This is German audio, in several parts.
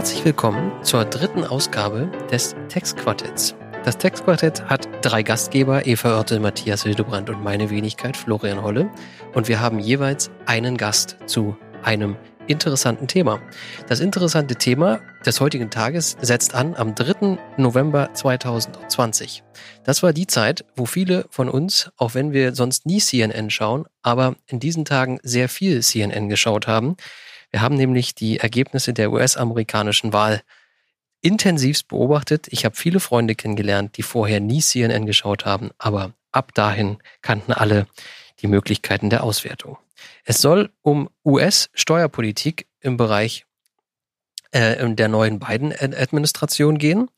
Herzlich willkommen zur dritten Ausgabe des Textquartetts. Das Textquartett hat drei Gastgeber, Eva Oertel, Matthias Hildebrand und meine Wenigkeit, Florian Holle. Und wir haben jeweils einen Gast zu einem interessanten Thema. Das interessante Thema des heutigen Tages setzt an am 3. November 2020. Das war die Zeit, wo viele von uns, auch wenn wir sonst nie CNN schauen, aber in diesen Tagen sehr viel CNN geschaut haben. Wir haben nämlich die Ergebnisse der US-amerikanischen Wahl intensivst beobachtet. Ich habe viele Freunde kennengelernt, die vorher nie CNN geschaut haben, aber ab dahin kannten alle die Möglichkeiten der Auswertung. Es soll um US-Steuerpolitik im Bereich äh, der neuen Biden-Administration gehen.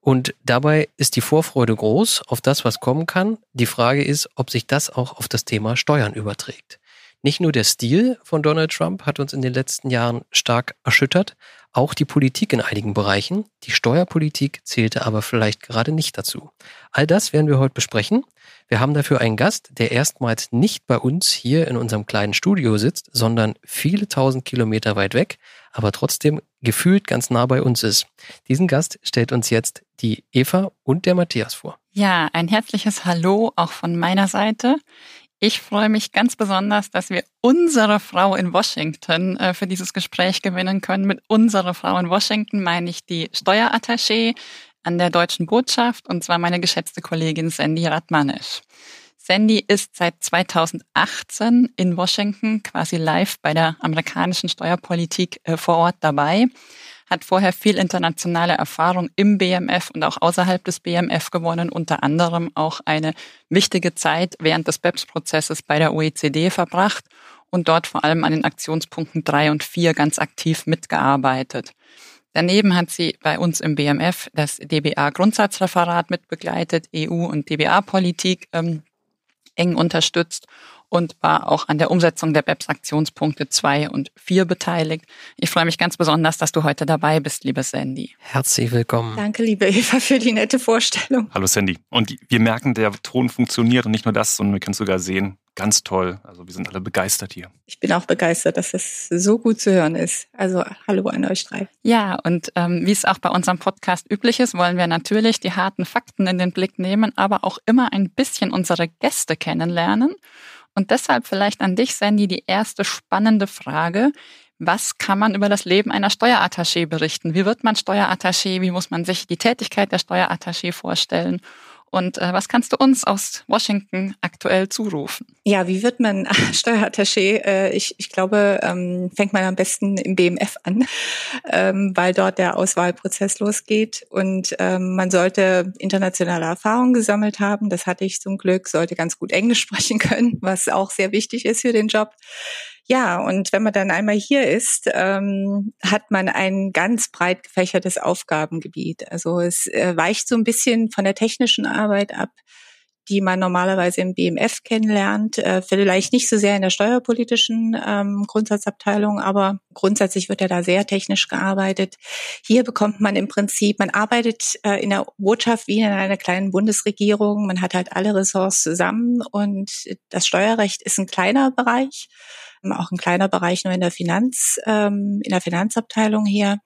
Und dabei ist die Vorfreude groß auf das, was kommen kann. Die Frage ist, ob sich das auch auf das Thema Steuern überträgt. Nicht nur der Stil von Donald Trump hat uns in den letzten Jahren stark erschüttert, auch die Politik in einigen Bereichen. Die Steuerpolitik zählte aber vielleicht gerade nicht dazu. All das werden wir heute besprechen. Wir haben dafür einen Gast, der erstmals nicht bei uns hier in unserem kleinen Studio sitzt, sondern viele tausend Kilometer weit weg, aber trotzdem gefühlt ganz nah bei uns ist. Diesen Gast stellt uns jetzt die Eva und der Matthias vor. Ja, ein herzliches Hallo auch von meiner Seite. Ich freue mich ganz besonders, dass wir unsere Frau in Washington äh, für dieses Gespräch gewinnen können. Mit unserer Frau in Washington meine ich die Steuerattaché an der deutschen Botschaft und zwar meine geschätzte Kollegin Sandy Radmanisch. Sandy ist seit 2018 in Washington quasi live bei der amerikanischen Steuerpolitik äh, vor Ort dabei hat vorher viel internationale Erfahrung im BMF und auch außerhalb des BMF gewonnen, unter anderem auch eine wichtige Zeit während des BEPS-Prozesses bei der OECD verbracht und dort vor allem an den Aktionspunkten drei und vier ganz aktiv mitgearbeitet. Daneben hat sie bei uns im BMF das DBA-Grundsatzreferat mitbegleitet, EU- und DBA-Politik ähm, eng unterstützt und war auch an der Umsetzung der BEPS-Aktionspunkte 2 und 4 beteiligt. Ich freue mich ganz besonders, dass du heute dabei bist, liebe Sandy. Herzlich willkommen. Danke, liebe Eva, für die nette Vorstellung. Hallo Sandy. Und wir merken, der Ton funktioniert und nicht nur das, sondern wir können sogar sehen, ganz toll. Also wir sind alle begeistert hier. Ich bin auch begeistert, dass es so gut zu hören ist. Also hallo an euch drei. Ja, und ähm, wie es auch bei unserem Podcast üblich ist, wollen wir natürlich die harten Fakten in den Blick nehmen, aber auch immer ein bisschen unsere Gäste kennenlernen. Und deshalb vielleicht an dich, Sandy, die erste spannende Frage. Was kann man über das Leben einer Steuerattaché berichten? Wie wird man Steuerattaché? Wie muss man sich die Tätigkeit der Steuerattaché vorstellen? Und äh, was kannst du uns aus Washington aktuell zurufen? Ja, wie wird man Steuerattaché? Äh, ich, ich glaube, ähm, fängt man am besten im BMF an, ähm, weil dort der Auswahlprozess losgeht. Und ähm, man sollte internationale Erfahrungen gesammelt haben. Das hatte ich zum Glück, sollte ganz gut Englisch sprechen können, was auch sehr wichtig ist für den Job. Ja, und wenn man dann einmal hier ist, ähm, hat man ein ganz breit gefächertes Aufgabengebiet. Also es äh, weicht so ein bisschen von der technischen Arbeit ab, die man normalerweise im BMF kennenlernt, äh, vielleicht nicht so sehr in der steuerpolitischen ähm, Grundsatzabteilung, aber grundsätzlich wird ja da sehr technisch gearbeitet. Hier bekommt man im Prinzip, man arbeitet äh, in der Botschaft wie in einer kleinen Bundesregierung, man hat halt alle Ressorts zusammen und das Steuerrecht ist ein kleiner Bereich auch ein kleiner Bereich nur in der Finanz, ähm, in der Finanzabteilung hier.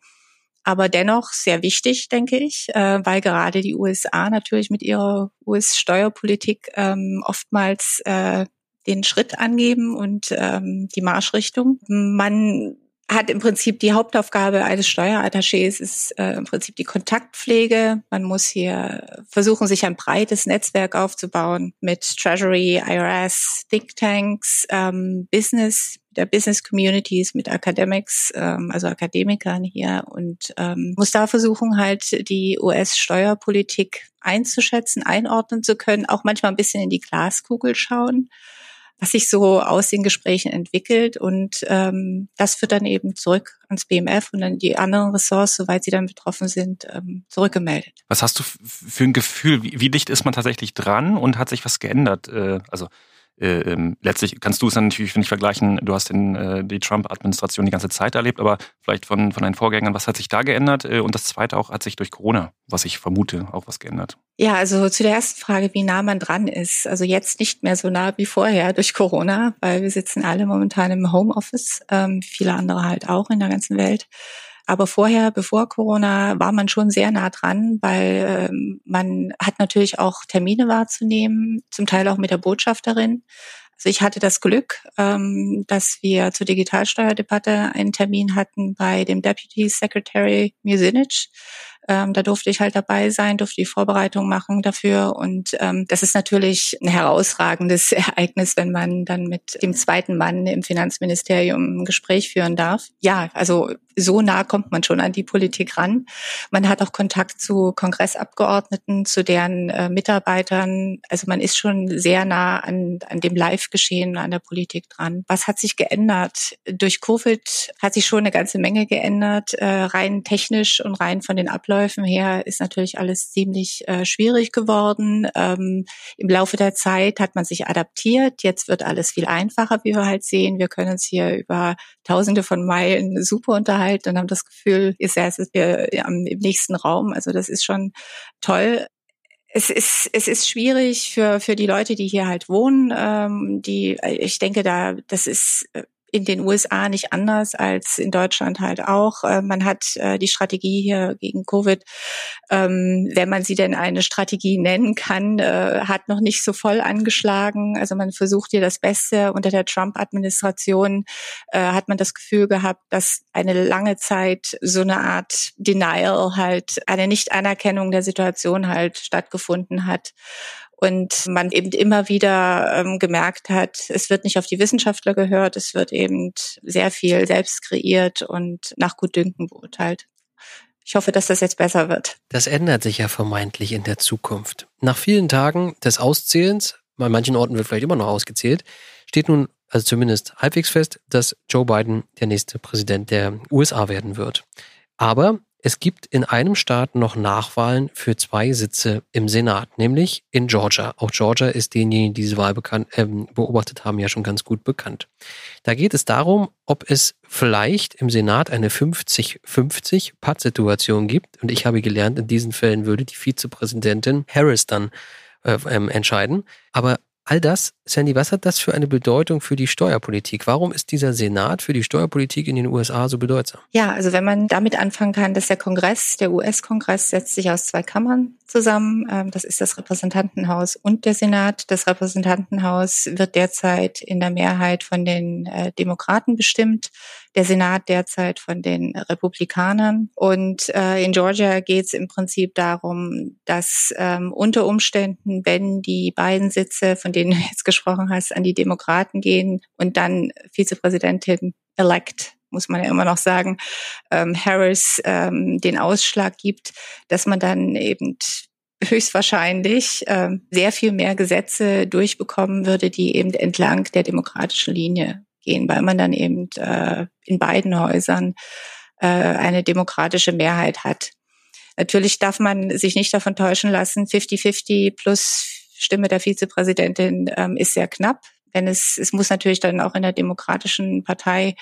Aber dennoch sehr wichtig, denke ich, äh, weil gerade die USA natürlich mit ihrer US-Steuerpolitik ähm, oftmals äh, den Schritt angeben und ähm, die Marschrichtung. Man hat im Prinzip die Hauptaufgabe eines Steuerattachés ist äh, im Prinzip die Kontaktpflege. Man muss hier versuchen, sich ein breites Netzwerk aufzubauen mit Treasury, IRS, Thinktanks, ähm, Business, der Business Communities, mit Academics, ähm, also Akademikern hier und ähm, muss da versuchen, halt die US-Steuerpolitik einzuschätzen, einordnen zu können, auch manchmal ein bisschen in die Glaskugel schauen was sich so aus den Gesprächen entwickelt. Und ähm, das wird dann eben zurück ans BMF und dann die anderen Ressorts, soweit sie dann betroffen sind, ähm, zurückgemeldet. Was hast du für ein Gefühl? Wie, wie dicht ist man tatsächlich dran und hat sich was geändert? Äh, also äh, ähm, letztlich kannst du es dann natürlich nicht vergleichen, du hast den, äh, die Trump-Administration die ganze Zeit erlebt, aber vielleicht von, von deinen Vorgängern, was hat sich da geändert? Äh, und das Zweite auch, hat sich durch Corona, was ich vermute, auch was geändert? Ja, also zu der ersten Frage, wie nah man dran ist. Also jetzt nicht mehr so nah wie vorher durch Corona, weil wir sitzen alle momentan im Homeoffice, ähm, viele andere halt auch in der ganzen Welt. Aber vorher, bevor Corona, war man schon sehr nah dran, weil ähm, man hat natürlich auch Termine wahrzunehmen, zum Teil auch mit der Botschafterin. Also ich hatte das Glück, ähm, dass wir zur Digitalsteuerdebatte einen Termin hatten bei dem Deputy Secretary Musinic. Ähm, da durfte ich halt dabei sein, durfte die Vorbereitung machen dafür. Und ähm, das ist natürlich ein herausragendes Ereignis, wenn man dann mit dem zweiten Mann im Finanzministerium ein Gespräch führen darf. Ja, also so nah kommt man schon an die Politik ran. Man hat auch Kontakt zu Kongressabgeordneten, zu deren äh, Mitarbeitern. Also man ist schon sehr nah an, an dem Live-Geschehen, an der Politik dran. Was hat sich geändert? Durch Covid hat sich schon eine ganze Menge geändert. Äh, rein technisch und rein von den Abläufen her ist natürlich alles ziemlich äh, schwierig geworden. Ähm, Im Laufe der Zeit hat man sich adaptiert. Jetzt wird alles viel einfacher, wie wir halt sehen. Wir können uns hier über Tausende von Meilen super unterhalten und haben das Gefühl, ihr seid wir im nächsten Raum. Also das ist schon toll. Es ist, es ist schwierig für, für die Leute, die hier halt wohnen. Ähm, die, ich denke, da, das ist äh, in den USA nicht anders als in Deutschland halt auch. Äh, man hat äh, die Strategie hier gegen Covid, ähm, wenn man sie denn eine Strategie nennen kann, äh, hat noch nicht so voll angeschlagen. Also man versucht hier das Beste. Unter der Trump-Administration hat man das Gefühl gehabt, dass eine lange Zeit so eine Art Denial halt, eine Nicht-Anerkennung der Situation halt stattgefunden hat und man eben immer wieder ähm, gemerkt hat, es wird nicht auf die Wissenschaftler gehört, es wird eben sehr viel selbst kreiert und nach Gutdünken beurteilt. Ich hoffe, dass das jetzt besser wird. Das ändert sich ja vermeintlich in der Zukunft. Nach vielen Tagen des Auszählens, bei manchen Orten wird vielleicht immer noch ausgezählt, steht nun also zumindest halbwegs fest, dass Joe Biden der nächste Präsident der USA werden wird. Aber es gibt in einem Staat noch Nachwahlen für zwei Sitze im Senat, nämlich in Georgia. Auch Georgia ist denjenigen, die diese Wahl bekannt, äh, beobachtet haben, ja schon ganz gut bekannt. Da geht es darum, ob es vielleicht im Senat eine 50-50 Pattsituation gibt. Und ich habe gelernt, in diesen Fällen würde die Vizepräsidentin Harris dann äh, ähm, entscheiden. Aber all das, Sandy, was hat das für eine Bedeutung für die Steuerpolitik? Warum ist dieser Senat für die Steuerpolitik in den USA so bedeutsam? Ja, also wenn man damit anfangen kann, dass der Kongress, der US-Kongress setzt sich aus zwei Kammern zusammen. Ähm, das ist das Repräsentantenhaus und der Senat. Das Repräsentantenhaus wird derzeit in der Mehrheit von den äh, Demokraten bestimmt der Senat derzeit von den Republikanern. Und äh, in Georgia geht es im Prinzip darum, dass ähm, unter Umständen, wenn die beiden Sitze, von denen du jetzt gesprochen hast, an die Demokraten gehen und dann Vizepräsidentin elect muss man ja immer noch sagen, ähm, Harris ähm, den Ausschlag gibt, dass man dann eben höchstwahrscheinlich ähm, sehr viel mehr Gesetze durchbekommen würde, die eben entlang der demokratischen Linie gehen, weil man dann eben äh, in beiden Häusern äh, eine demokratische Mehrheit hat. Natürlich darf man sich nicht davon täuschen lassen, 50-50 plus Stimme der Vizepräsidentin ähm, ist sehr knapp. Denn es, es muss natürlich dann auch in der demokratischen Partei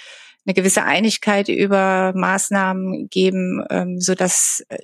eine gewisse Einigkeit über Maßnahmen geben, ähm, so dass äh,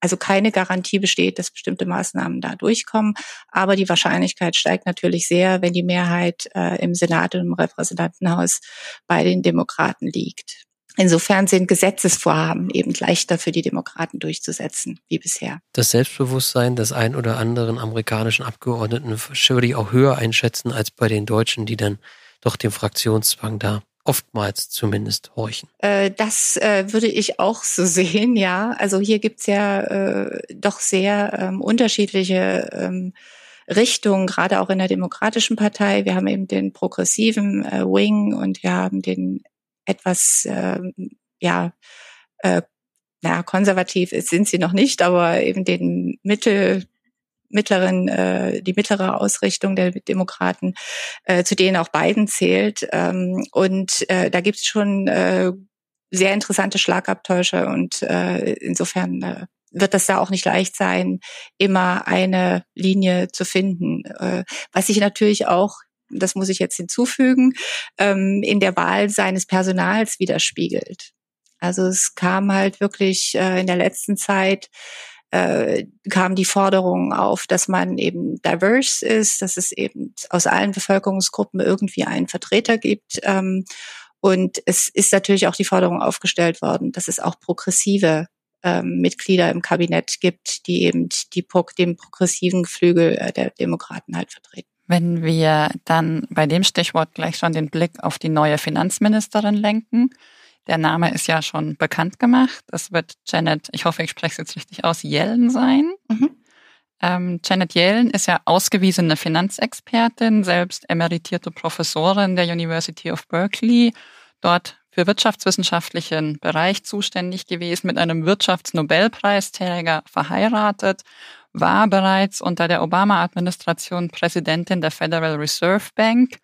also keine Garantie besteht, dass bestimmte Maßnahmen da durchkommen. Aber die Wahrscheinlichkeit steigt natürlich sehr, wenn die Mehrheit äh, im Senat und im Repräsentantenhaus bei den Demokraten liegt. Insofern sind Gesetzesvorhaben eben leichter für die Demokraten durchzusetzen wie bisher. Das Selbstbewusstsein des ein oder anderen amerikanischen Abgeordneten würde ich auch höher einschätzen als bei den Deutschen, die dann doch dem Fraktionszwang da oftmals zumindest horchen. Äh, das äh, würde ich auch so sehen, ja. Also hier gibt's ja äh, doch sehr ähm, unterschiedliche ähm, Richtungen, gerade auch in der Demokratischen Partei. Wir haben eben den progressiven äh, Wing und wir haben den etwas, äh, ja, äh, naja, konservativ sind sie noch nicht, aber eben den Mittel, mittleren, äh, die mittlere Ausrichtung der Demokraten, äh, zu denen auch Biden zählt. Ähm, und äh, da gibt es schon äh, sehr interessante Schlagabtäusche und äh, insofern äh, wird das da auch nicht leicht sein, immer eine Linie zu finden. Äh, was sich natürlich auch das muss ich jetzt hinzufügen, ähm, in der Wahl seines Personals widerspiegelt. Also es kam halt wirklich äh, in der letzten Zeit äh, kam die Forderung auf, dass man eben diverse ist, dass es eben aus allen Bevölkerungsgruppen irgendwie einen Vertreter gibt. Ähm, Und es ist natürlich auch die Forderung aufgestellt worden, dass es auch progressive ähm, Mitglieder im Kabinett gibt, die eben die, den progressiven Flügel äh, der Demokraten halt vertreten. Wenn wir dann bei dem Stichwort gleich schon den Blick auf die neue Finanzministerin lenken. Der Name ist ja schon bekannt gemacht. Es wird Janet, ich hoffe, ich spreche es jetzt richtig aus, Yellen sein. Mhm. Ähm, Janet Yellen ist ja ausgewiesene Finanzexpertin, selbst emeritierte Professorin der University of Berkeley, dort für wirtschaftswissenschaftlichen Bereich zuständig gewesen, mit einem Wirtschaftsnobelpreisträger verheiratet, war bereits unter der Obama-Administration Präsidentin der Federal Reserve Bank.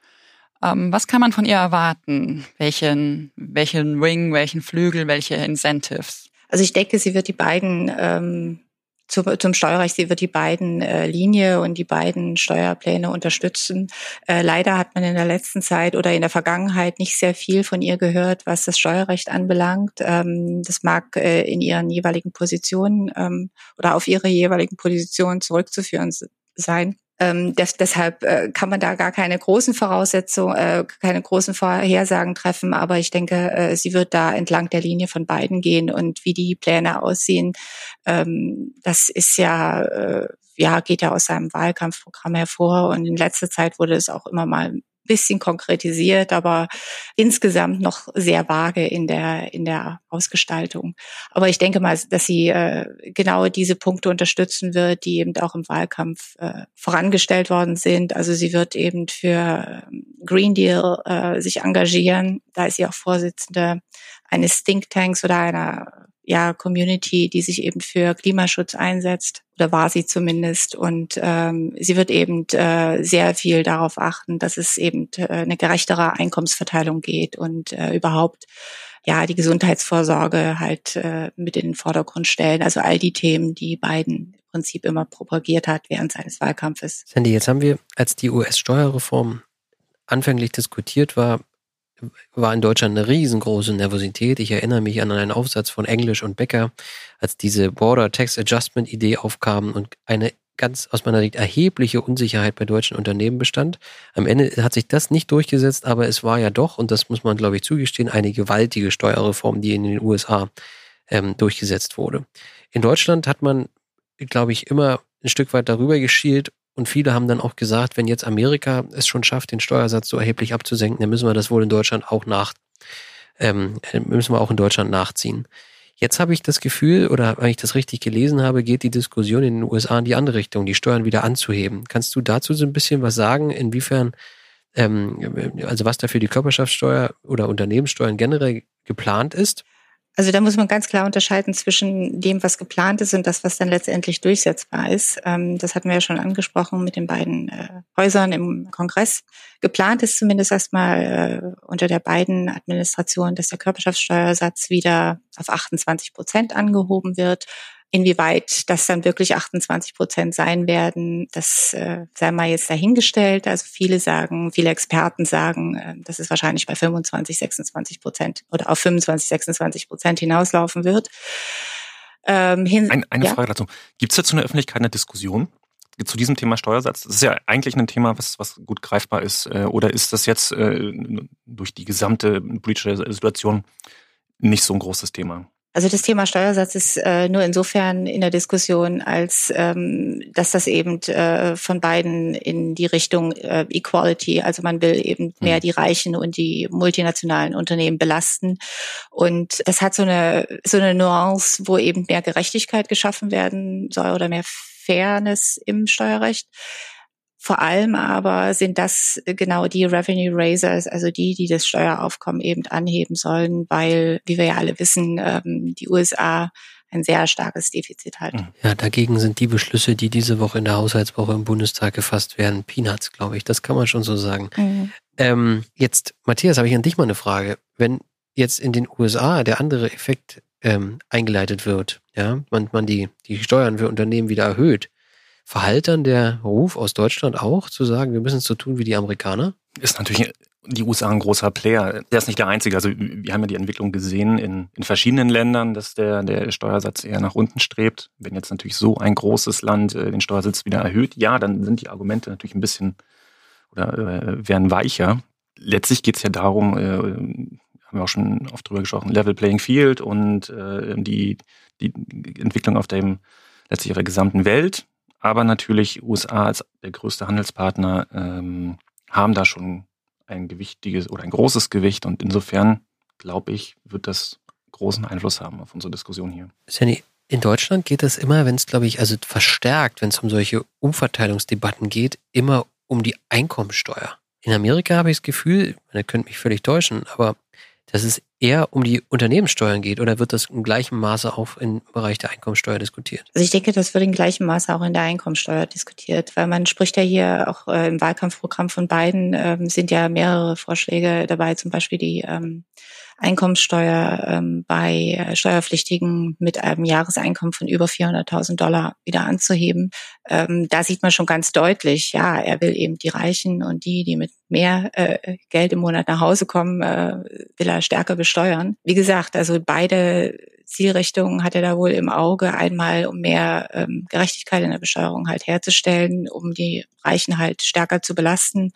Ähm, was kann man von ihr erwarten? Welchen, welchen Wing, welchen Flügel, welche Incentives? Also ich denke, sie wird die beiden ähm, zum, zum Steuerrecht. Sie wird die beiden äh, Linie und die beiden Steuerpläne unterstützen. Äh, leider hat man in der letzten Zeit oder in der Vergangenheit nicht sehr viel von ihr gehört, was das Steuerrecht anbelangt. Ähm, das mag äh, in ihren jeweiligen Positionen ähm, oder auf ihre jeweiligen Positionen zurückzuführen sein. Ähm, des, deshalb äh, kann man da gar keine großen Voraussetzungen, äh, keine großen Vorhersagen treffen. Aber ich denke, äh, sie wird da entlang der Linie von beiden gehen und wie die Pläne aussehen, ähm, das ist ja, äh, ja, geht ja aus seinem Wahlkampfprogramm hervor. Und in letzter Zeit wurde es auch immer mal bisschen konkretisiert, aber insgesamt noch sehr vage in der, in der Ausgestaltung. Aber ich denke mal, dass sie äh, genau diese Punkte unterstützen wird, die eben auch im Wahlkampf äh, vorangestellt worden sind. Also sie wird eben für ähm, Green Deal äh, sich engagieren. Da ist sie auch Vorsitzende eines Think Tanks oder einer ja, Community, die sich eben für Klimaschutz einsetzt, oder war sie zumindest. Und ähm, sie wird eben äh, sehr viel darauf achten, dass es eben äh, eine gerechtere Einkommensverteilung geht und äh, überhaupt ja die Gesundheitsvorsorge halt äh, mit in den Vordergrund stellen. Also all die Themen, die Biden im Prinzip immer propagiert hat während seines Wahlkampfes. Sandy, jetzt haben wir, als die US-Steuerreform anfänglich diskutiert war, war in Deutschland eine riesengroße Nervosität. Ich erinnere mich an einen Aufsatz von Englisch und Becker, als diese Border Tax Adjustment Idee aufkam und eine ganz aus meiner Sicht erhebliche Unsicherheit bei deutschen Unternehmen bestand. Am Ende hat sich das nicht durchgesetzt, aber es war ja doch, und das muss man glaube ich zugestehen, eine gewaltige Steuerreform, die in den USA ähm, durchgesetzt wurde. In Deutschland hat man, glaube ich, immer ein Stück weit darüber geschielt und viele haben dann auch gesagt, wenn jetzt Amerika es schon schafft, den Steuersatz so erheblich abzusenken, dann müssen wir das wohl in Deutschland auch nach, ähm, müssen wir auch in Deutschland nachziehen. Jetzt habe ich das Gefühl, oder wenn ich das richtig gelesen habe, geht die Diskussion in den USA in die andere Richtung, die Steuern wieder anzuheben. Kannst du dazu so ein bisschen was sagen, inwiefern, ähm, also was da für die Körperschaftssteuer oder Unternehmenssteuern generell geplant ist? Also da muss man ganz klar unterscheiden zwischen dem, was geplant ist und das, was dann letztendlich durchsetzbar ist. Ähm, das hatten wir ja schon angesprochen mit den beiden äh, Häusern im Kongress. Geplant ist zumindest erstmal äh, unter der beiden Administration, dass der Körperschaftssteuersatz wieder auf 28 Prozent angehoben wird. Inwieweit das dann wirklich 28 Prozent sein werden, das äh, sei mal jetzt dahingestellt. Also viele sagen, viele Experten sagen, äh, dass es wahrscheinlich bei 25, 26 Prozent oder auf 25, 26 Prozent hinauslaufen wird. Ähm, hin, Ein, eine ja? Frage dazu. Gibt es dazu in der Öffentlichkeit eine Diskussion? zu diesem Thema Steuersatz? Das ist ja eigentlich ein Thema, was, was gut greifbar ist. Äh, oder ist das jetzt äh, durch die gesamte politische Situation nicht so ein großes Thema? Also das Thema Steuersatz ist äh, nur insofern in der Diskussion, als ähm, dass das eben äh, von beiden in die Richtung äh, Equality, also man will eben mehr mhm. die Reichen und die multinationalen Unternehmen belasten. Und das hat so eine so eine Nuance, wo eben mehr Gerechtigkeit geschaffen werden soll oder mehr Fairness im Steuerrecht. Vor allem aber sind das genau die Revenue Raisers, also die, die das Steueraufkommen eben anheben sollen, weil, wie wir ja alle wissen, ähm, die USA ein sehr starkes Defizit hat. Mhm. Ja, dagegen sind die Beschlüsse, die diese Woche in der Haushaltswoche im Bundestag gefasst werden, Peanuts, glaube ich. Das kann man schon so sagen. Mhm. Ähm, jetzt, Matthias, habe ich an dich mal eine Frage. Wenn jetzt in den USA der andere Effekt ähm, eingeleitet wird, ja, man, man die, die Steuern für Unternehmen wieder erhöht, verhallt dann der Ruf aus Deutschland auch, zu sagen, wir müssen es so tun wie die Amerikaner? Ist natürlich die USA ein großer Player. Der ist nicht der einzige. Also wir haben ja die Entwicklung gesehen in, in verschiedenen Ländern, dass der, der Steuersatz eher nach unten strebt. Wenn jetzt natürlich so ein großes Land äh, den Steuersatz wieder erhöht, ja, dann sind die Argumente natürlich ein bisschen oder äh, werden weicher. Letztlich geht es ja darum, äh, haben wir auch schon oft drüber gesprochen, Level Playing Field und äh, die, die Entwicklung auf dem, letztlich auf der gesamten Welt. Aber natürlich USA als der größte Handelspartner ähm, haben da schon ein gewichtiges oder ein großes Gewicht und insofern glaube ich, wird das großen Einfluss haben auf unsere Diskussion hier. Sandy, in Deutschland geht es immer, wenn es, glaube ich, also verstärkt, wenn es um solche Umverteilungsdebatten geht, immer um die Einkommensteuer. In Amerika habe ich das Gefühl, man könnte mich völlig täuschen, aber dass es eher um die Unternehmenssteuern geht oder wird das im gleichen Maße auch im Bereich der Einkommensteuer diskutiert? Also ich denke, das wird in gleichem Maße auch in der Einkommensteuer diskutiert, weil man spricht ja hier auch äh, im Wahlkampfprogramm von beiden ähm, sind ja mehrere Vorschläge dabei, zum Beispiel die ähm, Einkommenssteuer ähm, bei Steuerpflichtigen mit einem Jahreseinkommen von über 400.000 Dollar wieder anzuheben. Ähm, da sieht man schon ganz deutlich, ja, er will eben die Reichen und die, die mit mehr äh, Geld im Monat nach Hause kommen, äh, will er stärker besteuern. Wie gesagt, also beide Zielrichtungen hat er da wohl im Auge. Einmal, um mehr ähm, Gerechtigkeit in der Besteuerung halt herzustellen, um die Reichen halt stärker zu belasten.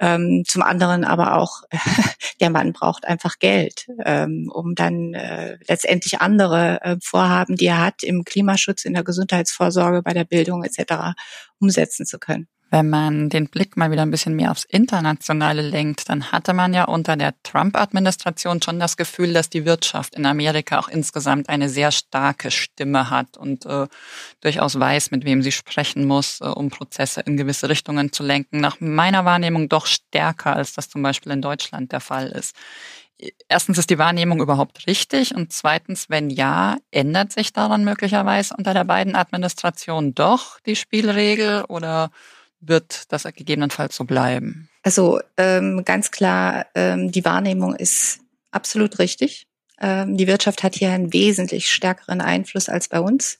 Ähm, zum anderen aber auch, der Mann braucht einfach Geld, ähm, um dann äh, letztendlich andere äh, Vorhaben, die er hat, im Klimaschutz, in der Gesundheitsvorsorge, bei der Bildung etc. umsetzen zu können. Wenn man den Blick mal wieder ein bisschen mehr aufs Internationale lenkt, dann hatte man ja unter der Trump-Administration schon das Gefühl, dass die Wirtschaft in Amerika auch insgesamt eine sehr starke Stimme hat und äh, durchaus weiß, mit wem sie sprechen muss, äh, um Prozesse in gewisse Richtungen zu lenken. Nach meiner Wahrnehmung doch stärker, als das zum Beispiel in Deutschland der Fall ist. Erstens ist die Wahrnehmung überhaupt richtig und zweitens, wenn ja, ändert sich daran möglicherweise unter der beiden Administrationen doch die Spielregel oder wird das gegebenenfalls so bleiben? Also ähm, ganz klar, ähm, die Wahrnehmung ist absolut richtig. Ähm, die Wirtschaft hat hier einen wesentlich stärkeren Einfluss als bei uns.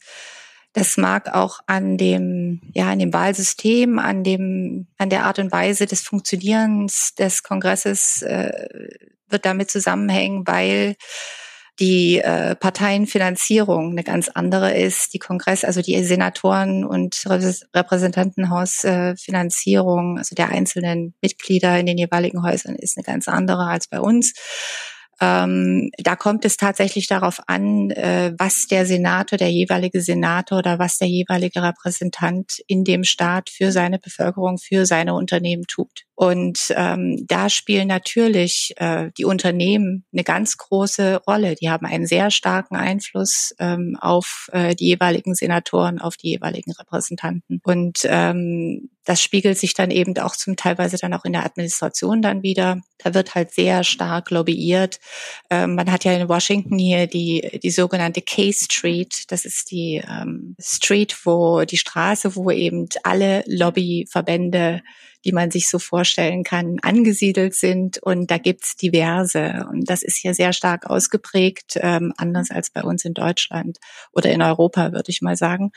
Das mag auch an dem, ja, an dem Wahlsystem, an dem, an der Art und Weise des Funktionierens des Kongresses äh, wird damit zusammenhängen, weil die äh, Parteienfinanzierung eine ganz andere ist, die Kongress, also die Senatoren und Repräsentantenhausfinanzierung, äh, also der einzelnen Mitglieder in den jeweiligen Häusern ist eine ganz andere als bei uns. Ähm, da kommt es tatsächlich darauf an, äh, was der Senator, der jeweilige Senator oder was der jeweilige Repräsentant in dem Staat für seine Bevölkerung, für seine Unternehmen tut. Und ähm, da spielen natürlich äh, die Unternehmen eine ganz große Rolle. Die haben einen sehr starken Einfluss ähm, auf äh, die jeweiligen Senatoren, auf die jeweiligen Repräsentanten. Und ähm, das spiegelt sich dann eben auch zum teilweise dann auch in der Administration dann wieder. Da wird halt sehr stark lobbyiert. Ähm, man hat ja in Washington hier die, die sogenannte K Street. Das ist die ähm, Street, wo die Straße, wo eben alle Lobbyverbände die man sich so vorstellen kann, angesiedelt sind. Und da gibt's diverse. Und das ist hier sehr stark ausgeprägt, ähm, anders als bei uns in Deutschland oder in Europa, würde ich mal sagen.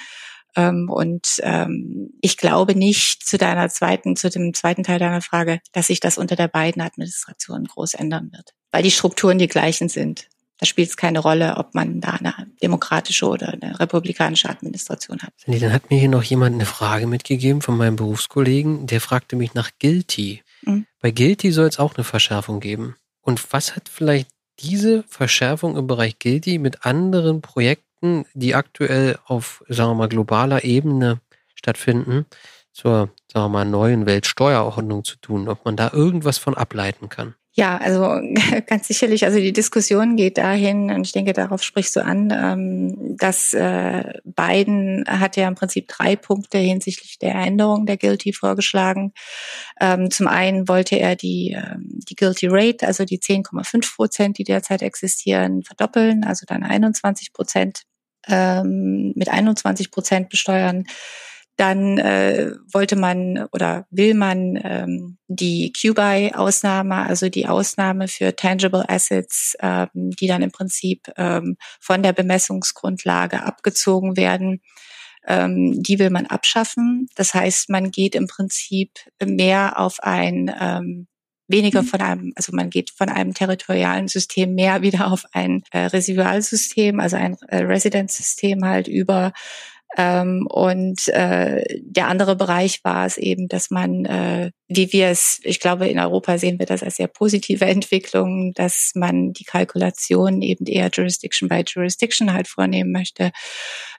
Ähm, und ähm, ich glaube nicht zu deiner zweiten, zu dem zweiten Teil deiner Frage, dass sich das unter der beiden Administrationen groß ändern wird, weil die Strukturen die gleichen sind. Da spielt es keine Rolle, ob man da eine demokratische oder eine republikanische Administration hat. Sandy, dann hat mir hier noch jemand eine Frage mitgegeben von meinem Berufskollegen, der fragte mich nach Guilty. Mhm. Bei Guilty soll es auch eine Verschärfung geben. Und was hat vielleicht diese Verschärfung im Bereich Guilty mit anderen Projekten, die aktuell auf, sagen wir mal, globaler Ebene stattfinden, zur, sagen wir mal, neuen Weltsteuerordnung zu tun? Ob man da irgendwas von ableiten kann? Ja, also ganz sicherlich, also die Diskussion geht dahin, und ich denke, darauf sprichst du an, ähm, dass äh, Biden hat ja im Prinzip drei Punkte hinsichtlich der Änderung der Guilty vorgeschlagen. Ähm, zum einen wollte er die, ähm, die Guilty Rate, also die 10,5 Prozent, die derzeit existieren, verdoppeln, also dann 21 Prozent mit 21 Prozent besteuern. Dann äh, wollte man oder will man ähm, die QBI-Ausnahme, also die Ausnahme für Tangible Assets, ähm, die dann im Prinzip ähm, von der Bemessungsgrundlage abgezogen werden, ähm, die will man abschaffen. Das heißt, man geht im Prinzip mehr auf ein ähm, weniger mhm. von einem, also man geht von einem territorialen System mehr wieder auf ein äh, Residualsystem, also ein äh, Residenzsystem halt über Ähm, und äh, der andere Bereich war es eben, dass man, äh, wie wir es, ich glaube, in Europa sehen wir das als sehr positive Entwicklung, dass man die Kalkulation eben eher Jurisdiction by Jurisdiction halt vornehmen möchte,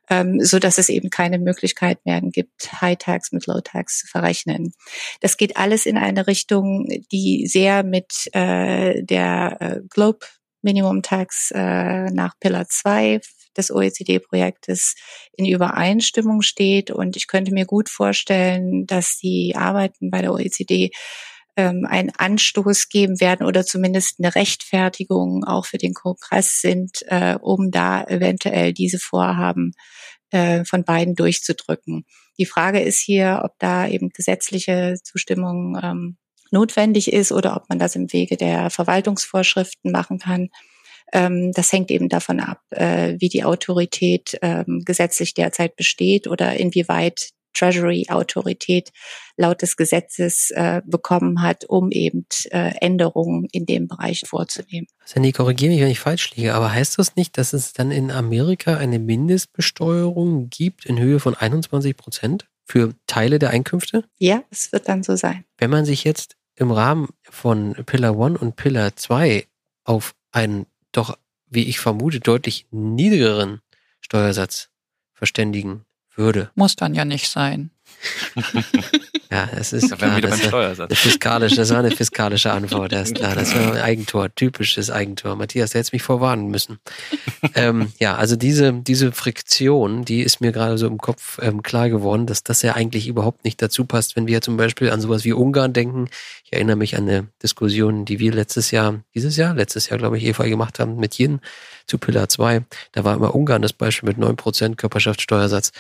ähm, so dass es eben keine Möglichkeit mehr gibt, High Tax mit Low Tax zu verrechnen. Das geht alles in eine Richtung, die sehr mit äh, der äh, Globe Minimum Tax äh, nach Pillar 2 des OECD-Projektes in Übereinstimmung steht. Und ich könnte mir gut vorstellen, dass die Arbeiten bei der OECD ähm, einen Anstoß geben werden oder zumindest eine Rechtfertigung auch für den Kongress sind, äh, um da eventuell diese Vorhaben äh, von beiden durchzudrücken. Die Frage ist hier, ob da eben gesetzliche Zustimmung ähm, notwendig ist oder ob man das im Wege der Verwaltungsvorschriften machen kann. Ähm, das hängt eben davon ab, äh, wie die Autorität ähm, gesetzlich derzeit besteht oder inwieweit Treasury-Autorität laut des Gesetzes äh, bekommen hat, um eben äh, Änderungen in dem Bereich vorzunehmen. Sandy, korrigiere mich, wenn ich falsch liege, aber heißt das nicht, dass es dann in Amerika eine Mindestbesteuerung gibt in Höhe von 21 Prozent für Teile der Einkünfte? Ja, es wird dann so sein. Wenn man sich jetzt im Rahmen von Pillar 1 und Pillar 2 auf einen doch, wie ich vermute, deutlich niedrigeren Steuersatz verständigen würde. Muss dann ja nicht sein. Ja, es ist da klar, wieder beim Steuersatz. Fiskalisch, das war eine fiskalische Antwort, das ist klar. Das war ein Eigentor, typisches Eigentor. Matthias, der hätte mich vorwarnen müssen. ähm, ja, also diese, diese Friktion, die ist mir gerade so im Kopf ähm, klar geworden, dass das ja eigentlich überhaupt nicht dazu passt, wenn wir zum Beispiel an sowas wie Ungarn denken. Ich erinnere mich an eine Diskussion, die wir letztes Jahr, dieses Jahr, letztes Jahr, glaube ich, Eva gemacht haben mit Jen zu Pillar 2. Da war immer Ungarn das Beispiel mit neun Prozent Körperschaftssteuersatz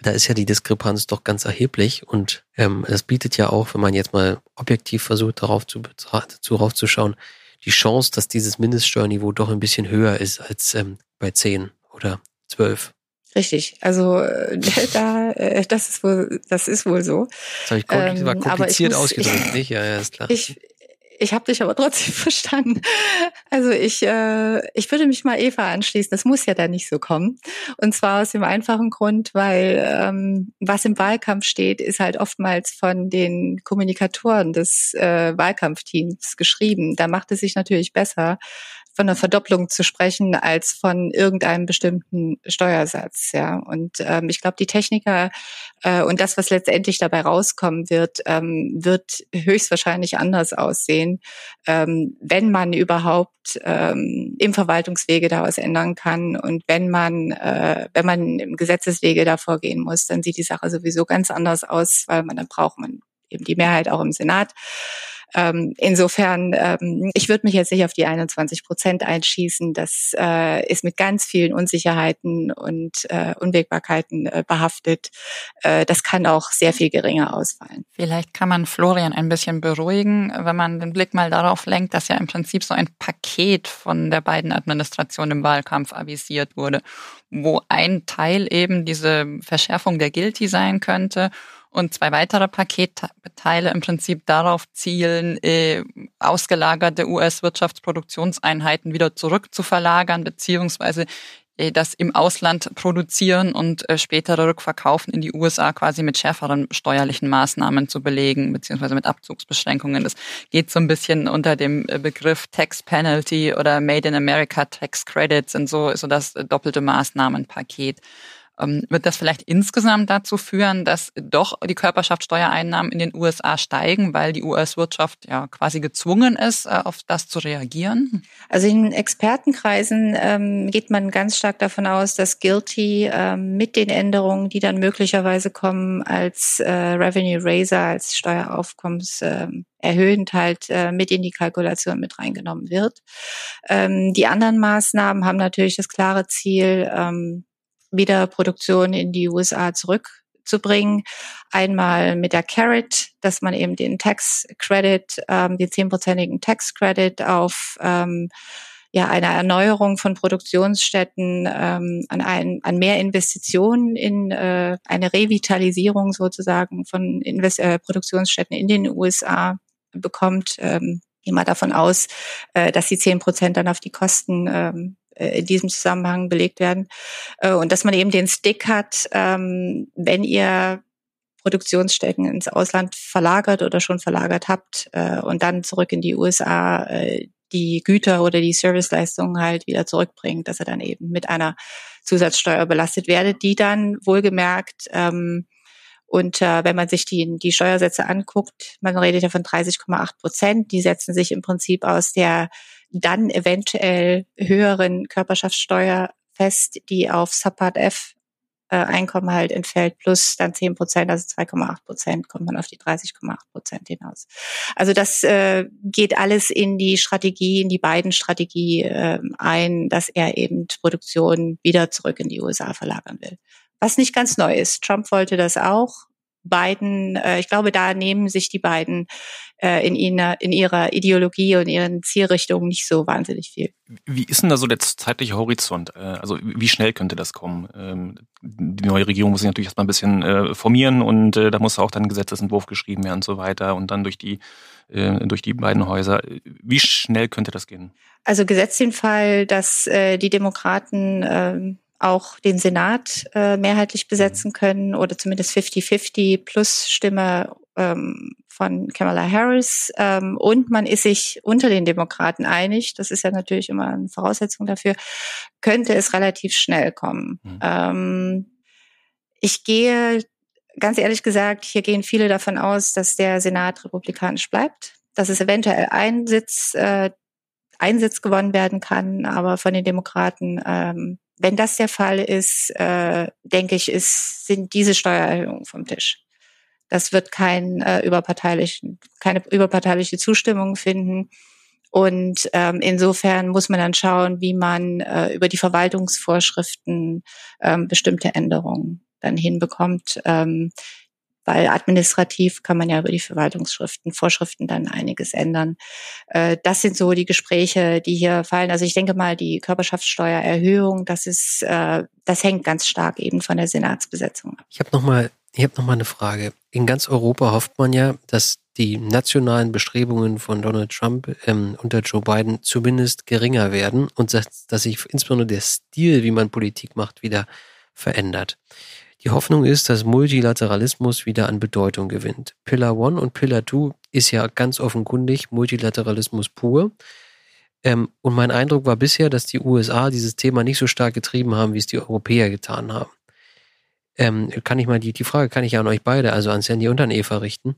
da ist ja die Diskrepanz doch ganz erheblich und ähm, das bietet ja auch, wenn man jetzt mal objektiv versucht, darauf zu, darauf zu schauen, die Chance, dass dieses Mindeststeuerniveau doch ein bisschen höher ist als ähm, bei 10 oder 12. Richtig, also äh, da, äh, das ist wohl, das ist wohl so. Das habe ich ähm, war kompliziert muss, ausgedrückt, ich, nicht? Ja, ja, ist klar. Ich, ich habe dich aber trotzdem verstanden. Also ich, äh, ich würde mich mal Eva anschließen. Das muss ja da nicht so kommen. Und zwar aus dem einfachen Grund, weil ähm, was im Wahlkampf steht, ist halt oftmals von den Kommunikatoren des äh, Wahlkampfteams geschrieben. Da macht es sich natürlich besser, von einer Verdopplung zu sprechen als von irgendeinem bestimmten Steuersatz. Ja, und ähm, ich glaube, die Techniker äh, und das, was letztendlich dabei rauskommen wird, ähm, wird höchstwahrscheinlich anders aussehen, ähm, wenn man überhaupt ähm, im Verwaltungswege da was ändern kann und wenn man, äh, wenn man im Gesetzeswege da vorgehen muss, dann sieht die Sache sowieso ganz anders aus, weil man dann braucht man eben die Mehrheit auch im Senat. Ähm, insofern, ähm, ich würde mich jetzt nicht auf die 21 Prozent einschießen. Das äh, ist mit ganz vielen Unsicherheiten und äh, Unwägbarkeiten äh, behaftet. Äh, das kann auch sehr viel geringer ausfallen. Vielleicht kann man Florian ein bisschen beruhigen, wenn man den Blick mal darauf lenkt, dass ja im Prinzip so ein Paket von der beiden Administrationen im Wahlkampf avisiert wurde, wo ein Teil eben diese Verschärfung der Guilty sein könnte und zwei weitere Paketteile im Prinzip darauf zielen, äh, ausgelagerte US-Wirtschaftsproduktionseinheiten wieder zurückzuverlagern, beziehungsweise äh, das im Ausland produzieren und äh, spätere Rückverkaufen in die USA quasi mit schärferen steuerlichen Maßnahmen zu belegen, beziehungsweise mit Abzugsbeschränkungen. Das geht so ein bisschen unter dem äh, Begriff Tax Penalty oder Made in America Tax Credits und so, so das doppelte Maßnahmenpaket. Ähm, wird das vielleicht insgesamt dazu führen, dass doch die Körperschaftssteuereinnahmen in den USA steigen, weil die US-Wirtschaft ja quasi gezwungen ist, äh, auf das zu reagieren? Also in Expertenkreisen ähm, geht man ganz stark davon aus, dass Guilty ähm, mit den Änderungen, die dann möglicherweise kommen, als äh, Revenue Raiser, als Steueraufkommens ähm, erhöhend halt äh, mit in die Kalkulation mit reingenommen wird. Ähm, die anderen Maßnahmen haben natürlich das klare Ziel, ähm, wieder Produktion in die USA zurückzubringen. Einmal mit der Carrot, dass man eben den Tax Credit, ähm, den zehnprozentigen Tax Credit auf ähm, ja, eine Erneuerung von Produktionsstätten, ähm, an, ein, an mehr Investitionen in äh, eine Revitalisierung sozusagen von Invest äh, Produktionsstätten in den USA bekommt. Ähm, mal davon aus, äh, dass die zehn Prozent dann auf die Kosten ähm, in diesem Zusammenhang belegt werden. Äh, und dass man eben den Stick hat, ähm, wenn ihr Produktionsstätten ins Ausland verlagert oder schon verlagert habt äh, und dann zurück in die USA äh, die Güter oder die Serviceleistungen halt wieder zurückbringt, dass er dann eben mit einer Zusatzsteuer belastet werdet, die dann wohlgemerkt ähm, und äh, wenn man sich die, die Steuersätze anguckt, man redet ja von 30,8 Prozent, die setzen sich im Prinzip aus der dann eventuell höheren Körperschaftssteuer fest, die auf Subpart F äh, Einkommen halt entfällt, plus dann 10 Prozent, also 2,8 Prozent, kommt man auf die 30,8 Prozent hinaus. Also das äh, geht alles in die Strategie, in die beiden Strategie äh, ein, dass er eben Produktion wieder zurück in die USA verlagern will was nicht ganz neu ist. Trump wollte das auch. Beiden, äh, ich glaube, da nehmen sich die beiden äh, in, ihrer, in ihrer Ideologie und ihren Zielrichtungen nicht so wahnsinnig viel. Wie ist denn da so der zeitliche Horizont? Äh, also wie schnell könnte das kommen? Ähm, die neue Regierung muss sich natürlich erstmal ein bisschen äh, formieren und äh, da muss auch dann ein Gesetzesentwurf geschrieben werden und so weiter und dann durch die äh, durch die beiden Häuser. Wie schnell könnte das gehen? Also gesetzt den Fall, dass äh, die Demokraten äh, auch den Senat äh, mehrheitlich besetzen können oder zumindest 50-50 plus Stimme ähm, von Kamala Harris. Ähm, und man ist sich unter den Demokraten einig, das ist ja natürlich immer eine Voraussetzung dafür, könnte es relativ schnell kommen. Mhm. Ähm, ich gehe, ganz ehrlich gesagt, hier gehen viele davon aus, dass der Senat republikanisch bleibt, dass es eventuell ein Sitz, äh, ein Sitz gewonnen werden kann, aber von den Demokraten ähm, wenn das der Fall ist, äh, denke ich, ist, sind diese Steuererhöhungen vom Tisch. Das wird kein äh, überparteilichen, keine überparteiliche Zustimmung finden. Und ähm, insofern muss man dann schauen, wie man äh, über die Verwaltungsvorschriften ähm, bestimmte Änderungen dann hinbekommt. Ähm, weil administrativ kann man ja über die Verwaltungsschriften, Vorschriften dann einiges ändern. Äh, das sind so die Gespräche, die hier fallen. Also ich denke mal, die Körperschaftssteuererhöhung, das ist, äh, das hängt ganz stark eben von der Senatsbesetzung ab. Ich habe noch mal, ich habe noch mal eine Frage. In ganz Europa hofft man ja, dass die nationalen Bestrebungen von Donald Trump ähm, unter Joe Biden zumindest geringer werden und dass, dass sich insbesondere der Stil, wie man Politik macht, wieder verändert. Die Hoffnung ist, dass Multilateralismus wieder an Bedeutung gewinnt. Pillar One und Pillar Two ist ja ganz offenkundig Multilateralismus pur. Ähm, und mein Eindruck war bisher, dass die USA dieses Thema nicht so stark getrieben haben, wie es die Europäer getan haben. Ähm, kann ich mal die, die Frage kann ich ja an euch beide, also an Sandy und an Eva richten.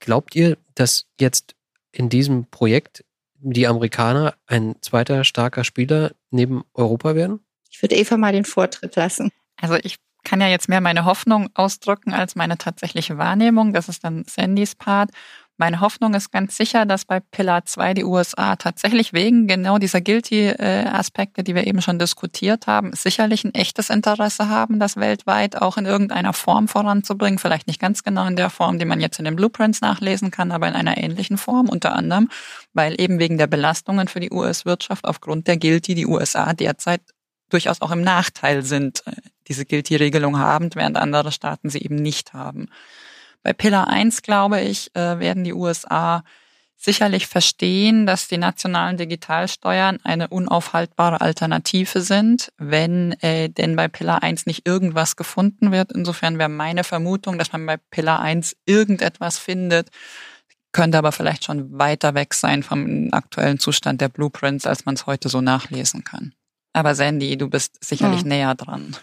Glaubt ihr, dass jetzt in diesem Projekt die Amerikaner ein zweiter starker Spieler neben Europa werden? Ich würde Eva mal den Vortritt lassen. Also ich kann ja jetzt mehr meine Hoffnung ausdrücken als meine tatsächliche Wahrnehmung. Das ist dann Sandys Part. Meine Hoffnung ist ganz sicher, dass bei Pillar 2 die USA tatsächlich wegen genau dieser Guilty-Aspekte, die wir eben schon diskutiert haben, sicherlich ein echtes Interesse haben, das weltweit auch in irgendeiner Form voranzubringen. Vielleicht nicht ganz genau in der Form, die man jetzt in den Blueprints nachlesen kann, aber in einer ähnlichen Form, unter anderem, weil eben wegen der Belastungen für die US-Wirtschaft aufgrund der Guilty die USA derzeit durchaus auch im Nachteil sind, äh, diese Guilty-Regelung haben, während andere Staaten sie eben nicht haben. Bei Pillar 1, glaube ich, äh, werden die USA sicherlich verstehen, dass die nationalen Digitalsteuern eine unaufhaltbare Alternative sind, wenn äh, denn bei Pillar 1 nicht irgendwas gefunden wird. Insofern wäre meine Vermutung, dass man bei Pillar 1 irgendetwas findet, könnte aber vielleicht schon weiter weg sein vom aktuellen Zustand der Blueprints, als man es heute so nachlesen kann. Aber Sandy, du bist sicherlich hm. näher dran.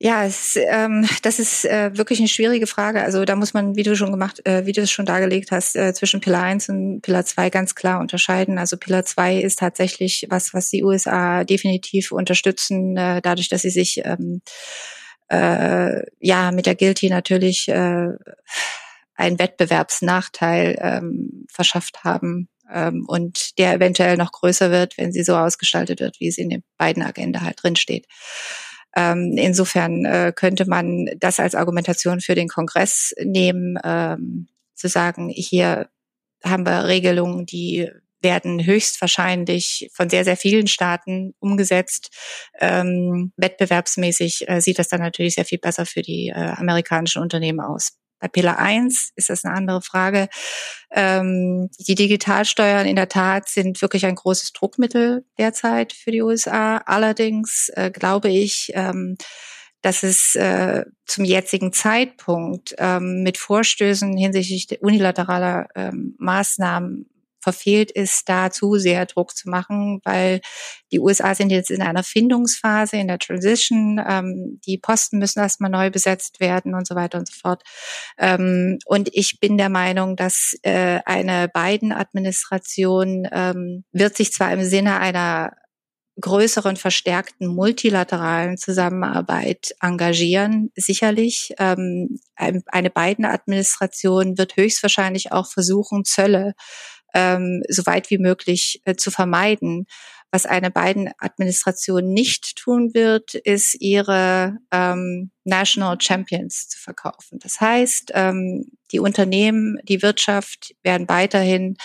Ja, es, ähm, das ist äh, wirklich eine schwierige Frage. Also da muss man, wie du schon gemacht, äh, wie du es schon dargelegt hast, äh, zwischen Pillar 1 und Pillar 2 ganz klar unterscheiden. Also Pillar 2 ist tatsächlich was, was die USA definitiv unterstützen, äh, dadurch, dass sie sich ähm, äh, ja mit der Guilty natürlich äh, einen Wettbewerbsnachteil ähm, verschafft haben ähm, und der eventuell noch größer wird, wenn sie so ausgestaltet wird, wie sie in den beiden Agenda halt drin steht. Ähm, insofern äh, könnte man das als Argumentation für den Kongress nehmen, ähm, zu sagen, hier haben wir Regelungen, die werden höchstwahrscheinlich von sehr, sehr vielen Staaten umgesetzt. Ähm, wettbewerbsmäßig äh, sieht das dann natürlich sehr viel besser für die äh, amerikanischen Unternehmen aus. Bei Pillar 1 ist das eine andere Frage. Ähm, die Digitalsteuern in der Tat sind wirklich ein großes Druckmittel derzeit für die USA. Allerdings äh, glaube ich, ähm, dass es äh, zum jetzigen Zeitpunkt ähm, mit Vorstößen hinsichtlich unilateraler ähm, Maßnahmen verfehlt ist, da zu sehr Druck zu machen, weil die USA sind jetzt in einer Findungsphase, in der Transition. Ähm, die Posten müssen erstmal neu besetzt werden und so weiter und so fort. Ähm, und ich bin der Meinung, dass äh, eine Biden-Administration ähm, wird sich zwar im Sinne einer größeren, verstärkten multilateralen Zusammenarbeit engagieren. Sicherlich. Ähm, eine Biden-Administration wird höchstwahrscheinlich auch versuchen, Zölle ähm, so weit wie möglich äh, zu vermeiden. Was eine Biden-Administration nicht tun wird, ist ihre ähm, National Champions zu verkaufen. Das heißt, ähm, die Unternehmen, die Wirtschaft werden weiterhin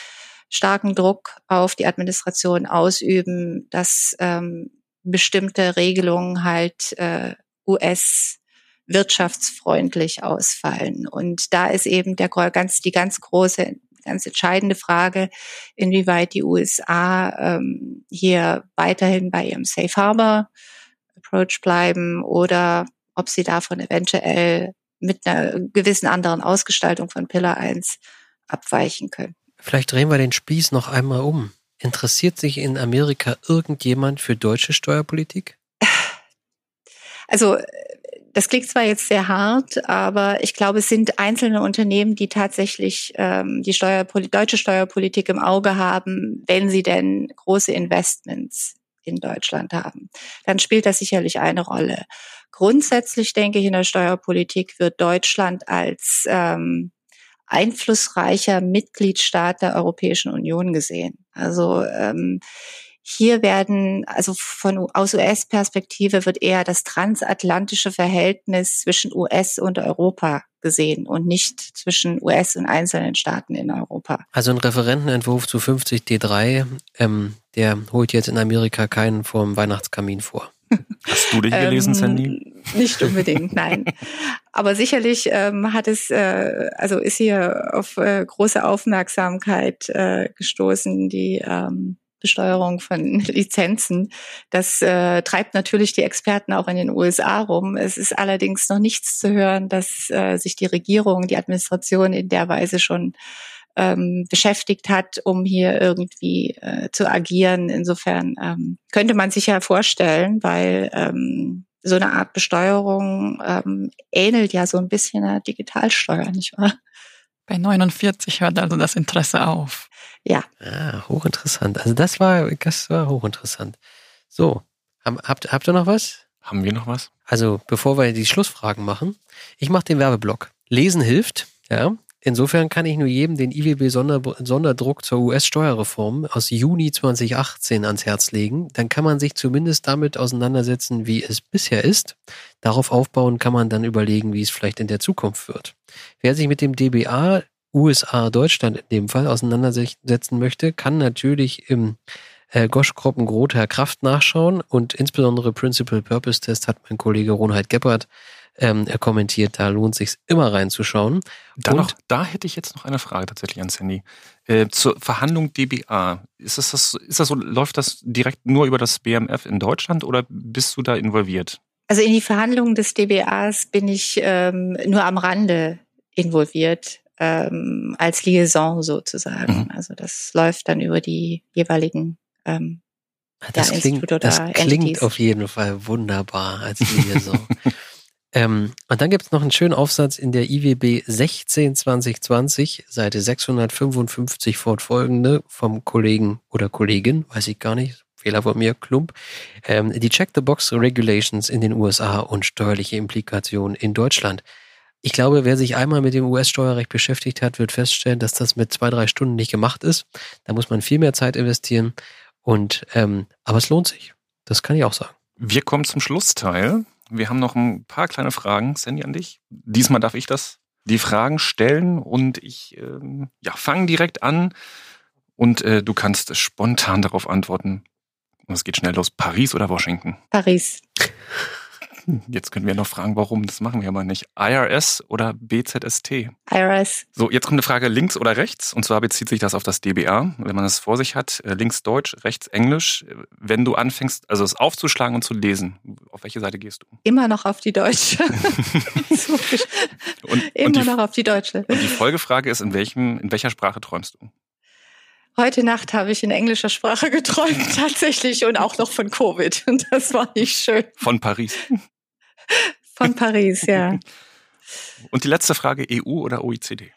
starken Druck auf die Administration ausüben, dass ähm, bestimmte Regelungen halt äh, US wirtschaftsfreundlich ausfallen. Und da ist eben der ganz, die ganz große ganz entscheidende Frage, inwieweit die USA ähm, hier weiterhin bei ihrem Safe Harbor Approach bleiben oder ob sie davon eventuell mit einer gewissen anderen Ausgestaltung von Pillar 1 abweichen können. Vielleicht drehen wir den Spieß noch einmal um. Interessiert sich in Amerika irgendjemand für deutsche Steuerpolitik? Also das klingt zwar jetzt sehr hart, aber ich glaube, es sind einzelne Unternehmen, die tatsächlich ähm, die Steuerpoli deutsche Steuerpolitik im Auge haben, wenn sie denn große Investments in Deutschland haben. Dann spielt das sicherlich eine Rolle. Grundsätzlich denke ich, in der Steuerpolitik wird Deutschland als ähm, einflussreicher Mitgliedstaat der Europäischen Union gesehen. Also ähm, hier werden, also von aus US-Perspektive wird eher das transatlantische Verhältnis zwischen US und Europa gesehen und nicht zwischen US und einzelnen Staaten in Europa. Also ein Referentenentwurf zu 50 D3, ähm, der holt jetzt in Amerika keinen vorm Weihnachtskamin vor. Hast du dich gelesen, ähm, Sandy? Nicht unbedingt, nein. Aber sicherlich ähm, hat es, äh, also ist hier auf äh, große Aufmerksamkeit äh, gestoßen, die ähm, Besteuerung von Lizenzen. Das äh, treibt natürlich die Experten auch in den USA rum. Es ist allerdings noch nichts zu hören, dass äh, sich die Regierung, die Administration in der Weise schon ähm, beschäftigt hat, um hier irgendwie äh, zu agieren. Insofern ähm, könnte man sich ja vorstellen, weil ähm, so eine Art Besteuerung ähm, ähnelt ja so ein bisschen einer Digitalsteuer, nicht wahr? Bei 49 hört also das Interesse auf. Ja. Ah, hochinteressant. Also das war, das war hochinteressant. So, habt, habt ihr noch was? Haben wir noch was? Also, bevor wir die Schlussfragen machen, ich mache den Werbeblock. Lesen hilft, ja. Insofern kann ich nur jedem den IWB-Sonderdruck zur US-Steuerreform aus Juni 2018 ans Herz legen. Dann kann man sich zumindest damit auseinandersetzen, wie es bisher ist. Darauf aufbauen kann man dann überlegen, wie es vielleicht in der Zukunft wird. Wer sich mit dem DBA USA, Deutschland in dem Fall auseinandersetzen möchte, kann natürlich im äh, Gosch-Kroppen Grother Kraft nachschauen und insbesondere Principal Purpose Test hat mein Kollege Ronald Gebhardt ähm, er kommentiert, da lohnt sich immer reinzuschauen. Da, noch, da hätte ich jetzt noch eine Frage tatsächlich an Sandy. Äh, zur Verhandlung DBA. Ist das, das, ist das so, läuft das direkt nur über das BMF in Deutschland oder bist du da involviert? Also in die Verhandlungen des DBAs bin ich ähm, nur am Rande involviert, ähm, als Liaison sozusagen. Mhm. Also das läuft dann über die jeweiligen ähm, das ja, klingt, das klingt auf jeden Fall wunderbar als Liaison. Ähm, und dann gibt es noch einen schönen Aufsatz in der IWB 16 2020, Seite 655 fortfolgende vom Kollegen oder Kollegin, weiß ich gar nicht, Fehler von mir, Klump, ähm, die Check-the-Box Regulations in den USA und steuerliche Implikationen in Deutschland. Ich glaube, wer sich einmal mit dem US-Steuerrecht beschäftigt hat, wird feststellen, dass das mit zwei, drei Stunden nicht gemacht ist. Da muss man viel mehr Zeit investieren. Und ähm, aber es lohnt sich. Das kann ich auch sagen. Wir kommen zum Schlussteil. Wir haben noch ein paar kleine Fragen, Sandy, an dich. Diesmal darf ich das, die Fragen stellen und ich ähm, ja, fange direkt an und äh, du kannst spontan darauf antworten. Und es geht schnell los. Paris oder Washington? Paris. Jetzt können wir noch fragen, warum. Das machen wir aber nicht. IRS oder BZST? IRS. So, jetzt kommt eine Frage links oder rechts. Und zwar bezieht sich das auf das DBA. Wenn man das vor sich hat, äh, links Deutsch, rechts Englisch. Wenn du anfängst, also es aufzuschlagen und zu lesen, auf welche Seite gehst du? Immer noch auf die Deutsche. und, Immer und die, noch auf die Deutsche. Und die Folgefrage ist, in, welchem, in welcher Sprache träumst du? Heute Nacht habe ich in englischer Sprache geträumt, tatsächlich, und auch noch von Covid. Und das war nicht schön. Von Paris. Von Paris, ja. Und die letzte Frage, EU oder OECD?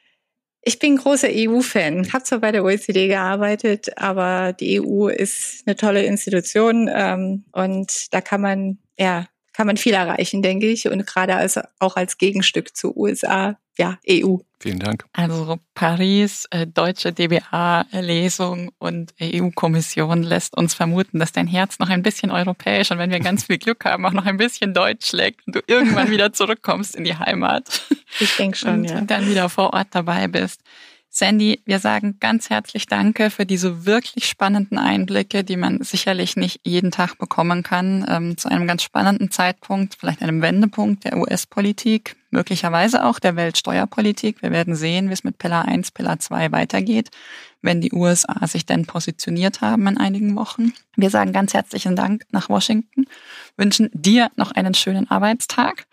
Ich bin großer EU-Fan, habe zwar bei der OECD gearbeitet, aber die EU ist eine tolle Institution ähm, und da kann man ja kann man viel erreichen, denke ich. Und gerade als, auch als Gegenstück zu USA, ja, EU. Vielen Dank. Also Paris, äh, deutsche DBA-Lesung und EU-Kommission lässt uns vermuten, dass dein Herz noch ein bisschen europäisch und wenn wir ganz viel Glück haben, auch noch ein bisschen deutsch schlägt und du irgendwann wieder zurückkommst in die Heimat. Ich denke schon, und ja. dann wieder vor Ort dabei bist. Sandy, wir sagen ganz herzlich Danke für diese wirklich spannenden Einblicke, die man sicherlich nicht jeden Tag bekommen kann, ähm, zu einem ganz spannenden Zeitpunkt, vielleicht einem Wendepunkt der US-Politik, möglicherweise auch der Weltsteuerpolitik. Wir werden sehen, wie es mit Pillar 1, Pillar 2 weitergeht wenn die USA sich denn positioniert haben in einigen Wochen. Wir sagen ganz herzlichen Dank nach Washington, wünschen dir noch einen schönen Arbeitstag.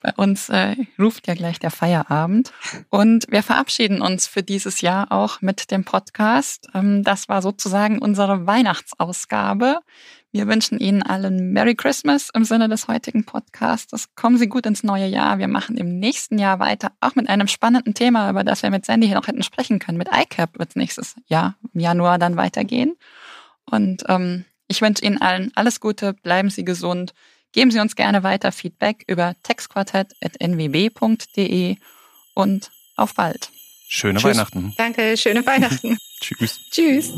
Bei uns äh, ruft ja gleich der Feierabend. Und wir verabschieden uns für dieses Jahr auch mit dem Podcast. Ähm, das war sozusagen unsere Weihnachtsausgabe. Wir wünschen Ihnen allen Merry Christmas im Sinne des heutigen Podcasts. Kommen Sie gut ins neue Jahr. Wir machen im nächsten Jahr weiter, auch mit einem spannenden Thema, über das wir mit Sandy hier noch hätten sprechen können. Mit ICAP wird es nächstes Jahr im Januar dann weitergehen. Und ähm, ich wünsche Ihnen allen alles Gute, bleiben Sie gesund. Geben Sie uns gerne weiter Feedback über textquartett.nwb.de und auf bald. Schöne Tschüss. Weihnachten. Danke, schöne Weihnachten. Tschüss. Tschüss.